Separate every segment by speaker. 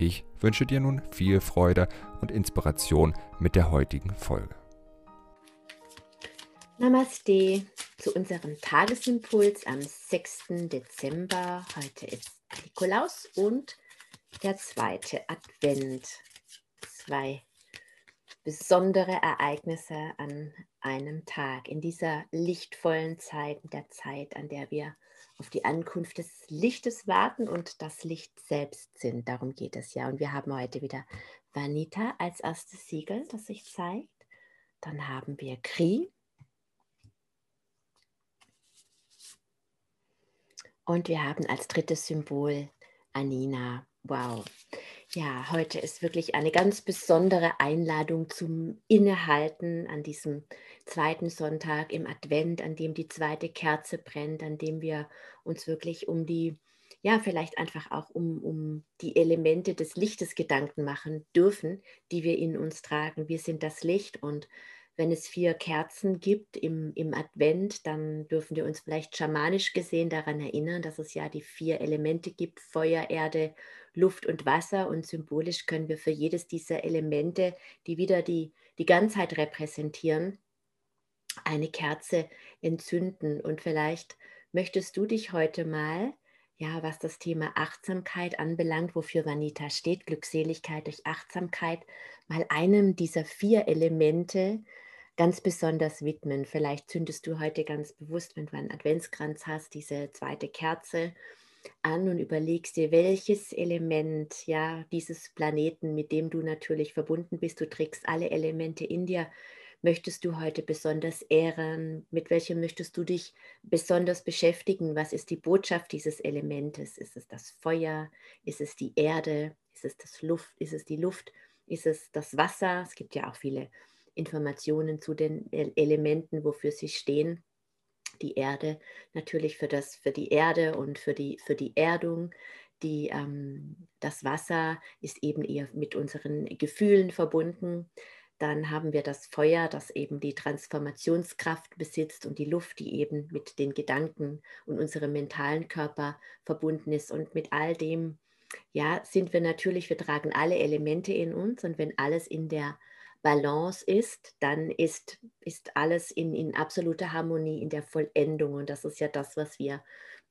Speaker 1: Ich wünsche dir nun viel Freude und Inspiration mit der heutigen Folge.
Speaker 2: Namaste zu unserem Tagesimpuls am 6. Dezember. Heute ist Nikolaus und der zweite Advent. Zwei besondere Ereignisse an einem Tag in dieser lichtvollen Zeit, der Zeit, an der wir auf die Ankunft des Lichtes warten und das Licht selbst sind. Darum geht es ja. Und wir haben heute wieder Vanita als erstes Siegel, das sich zeigt. Dann haben wir Kri. Und wir haben als drittes Symbol Anina. Wow. Ja, heute ist wirklich eine ganz besondere Einladung zum Innehalten an diesem zweiten Sonntag im Advent, an dem die zweite Kerze brennt, an dem wir uns wirklich um die, ja, vielleicht einfach auch um, um die Elemente des Lichtes Gedanken machen dürfen, die wir in uns tragen. Wir sind das Licht und wenn es vier Kerzen gibt im, im Advent, dann dürfen wir uns vielleicht schamanisch gesehen daran erinnern, dass es ja die vier Elemente gibt, Feuer, Erde, Luft und Wasser. Und symbolisch können wir für jedes dieser Elemente, die wieder die, die Ganzheit repräsentieren, eine Kerze entzünden. Und vielleicht möchtest du dich heute mal, ja, was das Thema Achtsamkeit anbelangt, wofür Vanita steht, Glückseligkeit durch Achtsamkeit, mal einem dieser vier Elemente ganz besonders widmen. Vielleicht zündest du heute ganz bewusst, wenn du einen Adventskranz hast, diese zweite Kerze an und überlegst dir, welches Element ja dieses Planeten, mit dem du natürlich verbunden bist, du trägst alle Elemente in dir, möchtest du heute besonders ehren? Mit welchem möchtest du dich besonders beschäftigen? Was ist die Botschaft dieses Elementes? Ist es das Feuer? Ist es die Erde? Ist es das Luft? Ist es die Luft? Ist es das Wasser? Es gibt ja auch viele Informationen zu den Elementen, wofür sie stehen. Die Erde natürlich für, das, für die Erde und für die, für die Erdung. Die, ähm, das Wasser ist eben eher mit unseren Gefühlen verbunden. Dann haben wir das Feuer, das eben die Transformationskraft besitzt und die Luft, die eben mit den Gedanken und unserem mentalen Körper verbunden ist. Und mit all dem, ja, sind wir natürlich, wir tragen alle Elemente in uns und wenn alles in der Balance ist, dann ist, ist alles in, in absoluter Harmonie, in der Vollendung. Und das ist ja das, was wir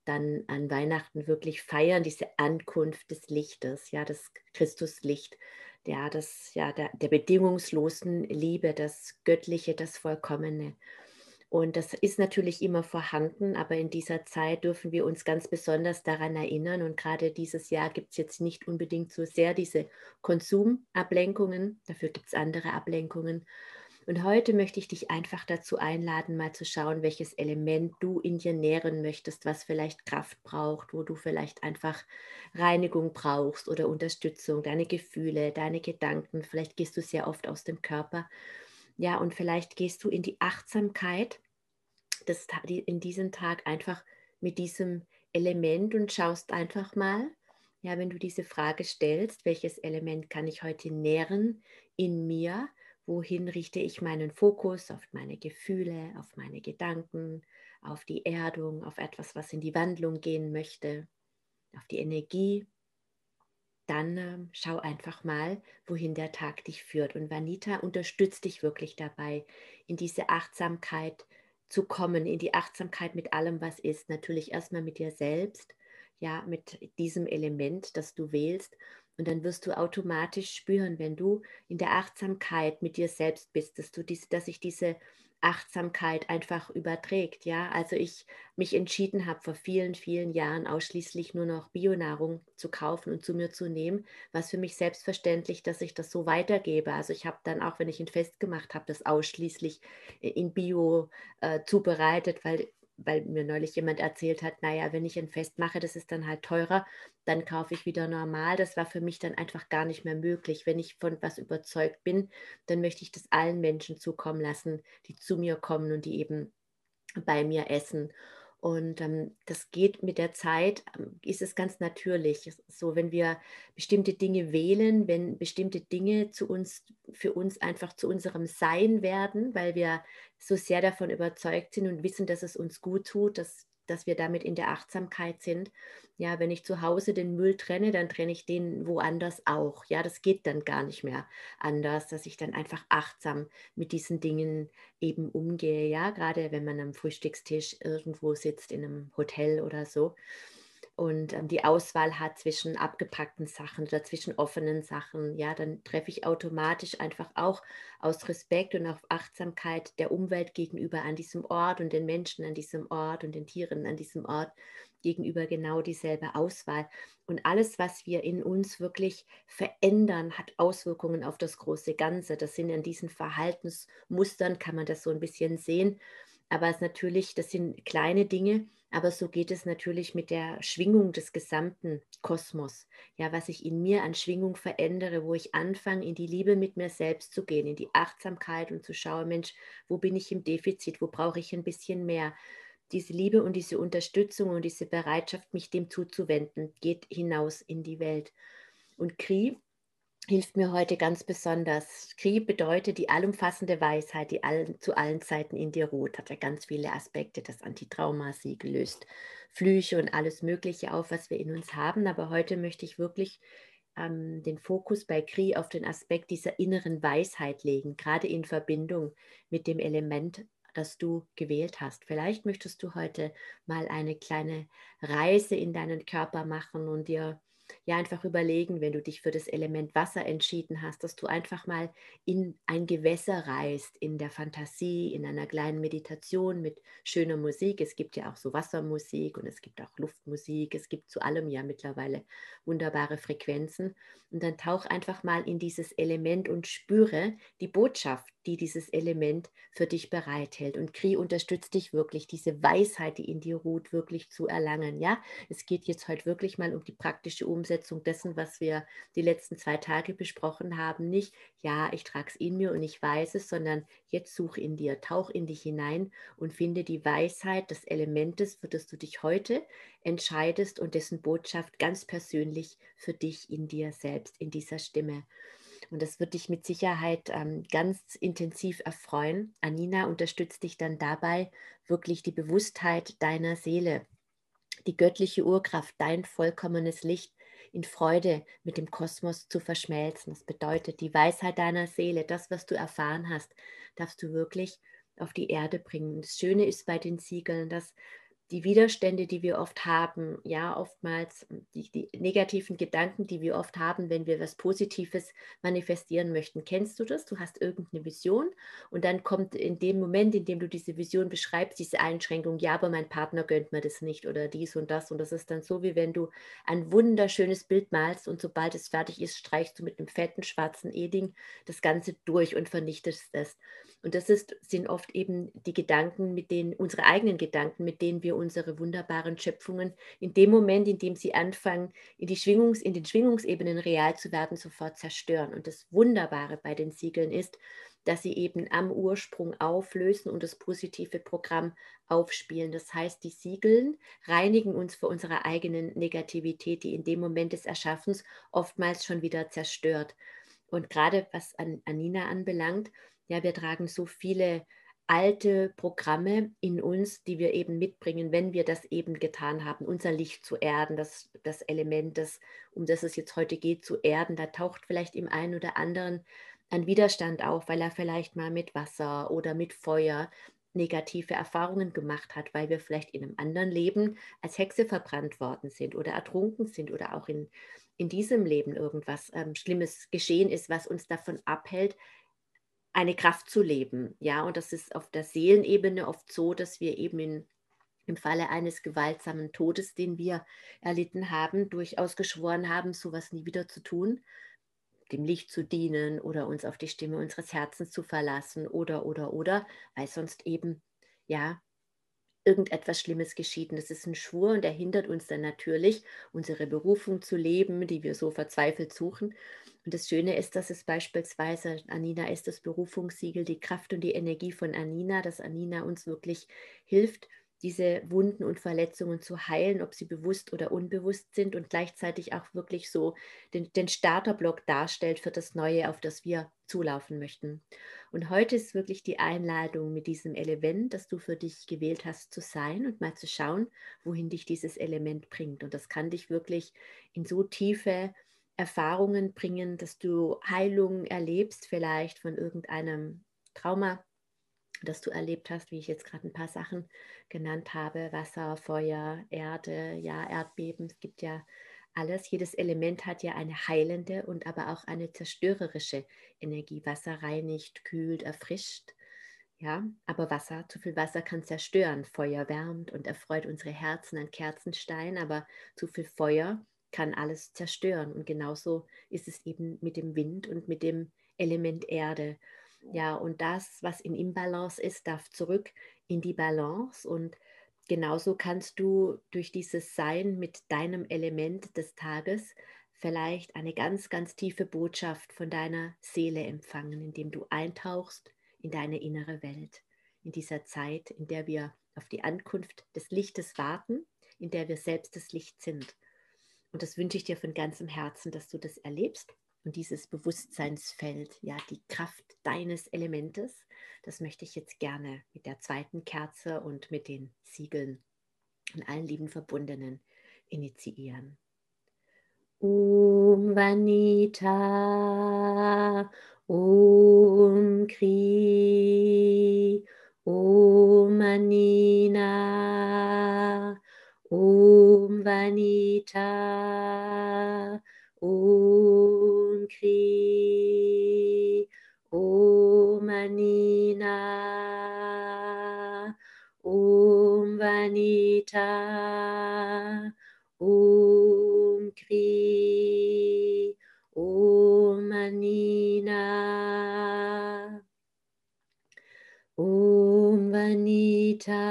Speaker 2: dann an Weihnachten wirklich feiern, diese Ankunft des Lichtes, ja, das Christuslicht, ja, das, ja, der, der bedingungslosen Liebe, das Göttliche, das Vollkommene. Und das ist natürlich immer vorhanden, aber in dieser Zeit dürfen wir uns ganz besonders daran erinnern. Und gerade dieses Jahr gibt es jetzt nicht unbedingt so sehr diese Konsumablenkungen, dafür gibt es andere Ablenkungen. Und heute möchte ich dich einfach dazu einladen, mal zu schauen, welches Element du in dir nähren möchtest, was vielleicht Kraft braucht, wo du vielleicht einfach Reinigung brauchst oder Unterstützung, deine Gefühle, deine Gedanken. Vielleicht gehst du sehr oft aus dem Körper ja, und vielleicht gehst du in die Achtsamkeit des, in diesem Tag einfach mit diesem Element und schaust einfach mal, ja, wenn du diese Frage stellst, welches Element kann ich heute nähren in mir? Wohin richte ich meinen Fokus auf meine Gefühle, auf meine Gedanken, auf die Erdung, auf etwas, was in die Wandlung gehen möchte, auf die Energie? Dann äh, schau einfach mal, wohin der Tag dich führt. Und Vanita unterstützt dich wirklich dabei, in diese Achtsamkeit zu kommen, in die Achtsamkeit mit allem, was ist. Natürlich erstmal mit dir selbst, ja, mit diesem Element, das du wählst. Und dann wirst du automatisch spüren, wenn du in der Achtsamkeit mit dir selbst bist, dass du dies, dass ich diese Achtsamkeit einfach überträgt. Ja, also ich mich entschieden habe vor vielen, vielen Jahren ausschließlich nur noch Bionahrung zu kaufen und zu mir zu nehmen, was für mich selbstverständlich, dass ich das so weitergebe. Also ich habe dann auch, wenn ich ein Fest gemacht habe, das ausschließlich in Bio äh, zubereitet, weil weil mir neulich jemand erzählt hat, naja, wenn ich ein Fest mache, das ist dann halt teurer, dann kaufe ich wieder normal. Das war für mich dann einfach gar nicht mehr möglich. Wenn ich von was überzeugt bin, dann möchte ich das allen Menschen zukommen lassen, die zu mir kommen und die eben bei mir essen. Und ähm, das geht mit der Zeit, ähm, ist es ganz natürlich. So, wenn wir bestimmte Dinge wählen, wenn bestimmte Dinge zu uns, für uns einfach zu unserem Sein werden, weil wir so sehr davon überzeugt sind und wissen, dass es uns gut tut, dass dass wir damit in der Achtsamkeit sind. Ja, wenn ich zu Hause den Müll trenne, dann trenne ich den woanders auch. Ja, das geht dann gar nicht mehr anders, dass ich dann einfach achtsam mit diesen Dingen eben umgehe. Ja, gerade wenn man am Frühstückstisch irgendwo sitzt in einem Hotel oder so und ähm, die Auswahl hat zwischen abgepackten Sachen oder zwischen offenen Sachen, ja, dann treffe ich automatisch einfach auch aus Respekt und auf Achtsamkeit der Umwelt gegenüber an diesem Ort und den Menschen an diesem Ort und den Tieren an diesem Ort gegenüber genau dieselbe Auswahl. Und alles, was wir in uns wirklich verändern, hat Auswirkungen auf das große Ganze. Das sind an diesen Verhaltensmustern, kann man das so ein bisschen sehen. Aber es natürlich, das sind kleine Dinge, aber so geht es natürlich mit der Schwingung des gesamten Kosmos. Ja, was ich in mir an Schwingung verändere, wo ich anfange, in die Liebe mit mir selbst zu gehen, in die Achtsamkeit und zu schauen, Mensch, wo bin ich im Defizit, wo brauche ich ein bisschen mehr. Diese Liebe und diese Unterstützung und diese Bereitschaft, mich dem zuzuwenden, geht hinaus in die Welt. Und Kri hilft mir heute ganz besonders. Kri bedeutet die allumfassende Weisheit, die allen, zu allen Zeiten in dir ruht. Hat ja ganz viele Aspekte. Das Antitrauma-Siegel löst Flüche und alles Mögliche auf, was wir in uns haben. Aber heute möchte ich wirklich ähm, den Fokus bei Kri auf den Aspekt dieser inneren Weisheit legen, gerade in Verbindung mit dem Element, das du gewählt hast. Vielleicht möchtest du heute mal eine kleine Reise in deinen Körper machen und dir ja einfach überlegen, wenn du dich für das Element Wasser entschieden hast, dass du einfach mal in ein Gewässer reist, in der Fantasie, in einer kleinen Meditation mit schöner Musik. Es gibt ja auch so Wassermusik und es gibt auch Luftmusik. Es gibt zu allem ja mittlerweile wunderbare Frequenzen. Und dann tauch einfach mal in dieses Element und spüre die Botschaft, die dieses Element für dich bereithält. Und Kri unterstützt dich wirklich, diese Weisheit, die in dir ruht, wirklich zu erlangen. Ja, es geht jetzt heute wirklich mal um die praktische Umsetzung dessen, was wir die letzten zwei Tage besprochen haben. Nicht, ja, ich trage es in mir und ich weiß es, sondern jetzt such in dir, tauch in dich hinein und finde die Weisheit des Elementes, für das du dich heute entscheidest und dessen Botschaft ganz persönlich für dich in dir selbst, in dieser Stimme. Und das wird dich mit Sicherheit ähm, ganz intensiv erfreuen. Anina unterstützt dich dann dabei, wirklich die Bewusstheit deiner Seele, die göttliche Urkraft, dein vollkommenes Licht in Freude mit dem Kosmos zu verschmelzen. Das bedeutet, die Weisheit deiner Seele, das, was du erfahren hast, darfst du wirklich auf die Erde bringen. Das Schöne ist bei den Siegeln, dass die Widerstände, die wir oft haben, ja, oftmals die, die, negativen Gedanken, die wir oft haben, wenn wir was Positives manifestieren möchten. Kennst du das? Du hast irgendeine Vision und dann kommt in dem Moment, in dem du diese Vision beschreibst, diese Einschränkung, ja, aber mein Partner gönnt mir das nicht oder dies und das. Und das ist dann so, wie wenn du ein wunderschönes Bild malst und sobald es fertig ist, streichst du mit einem fetten schwarzen Eding das Ganze durch und vernichtest es. Und das ist, sind oft eben die Gedanken, mit denen, unsere eigenen Gedanken, mit denen wir unsere wunderbaren Schöpfungen in dem Moment, in dem sie anfangen, in, die Schwingungs-, in den Schwingungsebenen real zu werden, sofort zerstören. Und das Wunderbare bei den Siegeln ist, dass sie eben am Ursprung auflösen und das positive Programm aufspielen. Das heißt, die Siegeln reinigen uns vor unserer eigenen Negativität, die in dem Moment des Erschaffens oftmals schon wieder zerstört. Und gerade was an Anina anbelangt, ja, wir tragen so viele alte Programme in uns, die wir eben mitbringen, wenn wir das eben getan haben, unser Licht zu erden, das, das Element, das, um das es jetzt heute geht, zu erden. Da taucht vielleicht im einen oder anderen ein Widerstand auf, weil er vielleicht mal mit Wasser oder mit Feuer negative Erfahrungen gemacht hat, weil wir vielleicht in einem anderen Leben als Hexe verbrannt worden sind oder ertrunken sind oder auch in, in diesem Leben irgendwas ähm, Schlimmes geschehen ist, was uns davon abhält, eine Kraft zu leben. Ja, und das ist auf der Seelenebene oft so, dass wir eben in, im Falle eines gewaltsamen Todes, den wir erlitten haben, durchaus geschworen haben, sowas nie wieder zu tun, dem Licht zu dienen oder uns auf die Stimme unseres Herzens zu verlassen oder, oder, oder, weil sonst eben, ja, irgendetwas Schlimmes geschieht. Und das ist ein Schwur und der hindert uns dann natürlich, unsere Berufung zu leben, die wir so verzweifelt suchen. Und das Schöne ist, dass es beispielsweise, Anina ist das Berufungssiegel, die Kraft und die Energie von Anina, dass Anina uns wirklich hilft, diese Wunden und Verletzungen zu heilen, ob sie bewusst oder unbewusst sind und gleichzeitig auch wirklich so den, den Starterblock darstellt für das Neue, auf das wir zulaufen möchten. Und heute ist wirklich die Einladung mit diesem Element, das du für dich gewählt hast, zu sein und mal zu schauen, wohin dich dieses Element bringt. Und das kann dich wirklich in so tiefe Erfahrungen bringen, dass du Heilung erlebst, vielleicht von irgendeinem Trauma, das du erlebt hast, wie ich jetzt gerade ein paar Sachen genannt habe, Wasser, Feuer, Erde, ja, Erdbeben, es gibt ja alles. Jedes Element hat ja eine heilende und aber auch eine zerstörerische Energie. Wasser reinigt, kühlt, erfrischt. Ja, aber Wasser, zu viel Wasser kann zerstören. Feuer wärmt und erfreut unsere Herzen an Kerzenstein, aber zu viel Feuer kann alles zerstören. Und genauso ist es eben mit dem Wind und mit dem Element Erde. Ja, und das, was in Imbalance ist, darf zurück in die Balance. Und genauso kannst du durch dieses Sein mit deinem Element des Tages vielleicht eine ganz, ganz tiefe Botschaft von deiner Seele empfangen, indem du eintauchst in deine innere Welt. In dieser Zeit, in der wir auf die Ankunft des Lichtes warten, in der wir selbst das Licht sind. Und das wünsche ich dir von ganzem Herzen, dass du das erlebst und dieses Bewusstseinsfeld, ja, die Kraft deines Elementes, das möchte ich jetzt gerne mit der zweiten Kerze und mit den Siegeln und allen lieben Verbundenen initiieren. Om Vanita, Om Kri, Om Anina, Om Vanita, Om Vanita, Om Kri, Om Anina, Om Vanita,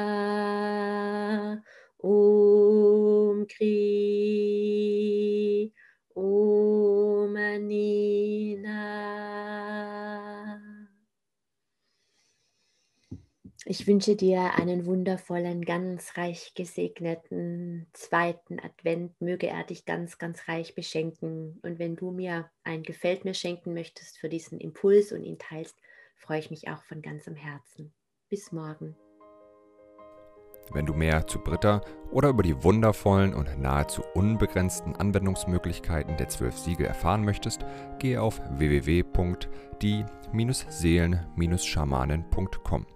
Speaker 2: Ich wünsche dir einen wundervollen, ganz reich gesegneten zweiten Advent. Möge er dich ganz, ganz reich beschenken. Und wenn du mir ein Gefällt mir schenken möchtest für diesen Impuls und ihn teilst, freue ich mich auch von ganzem Herzen. Bis morgen.
Speaker 1: Wenn du mehr zu Britta oder über die wundervollen und nahezu unbegrenzten Anwendungsmöglichkeiten der zwölf Siegel erfahren möchtest, gehe auf www.die-seelen-schamanen.com.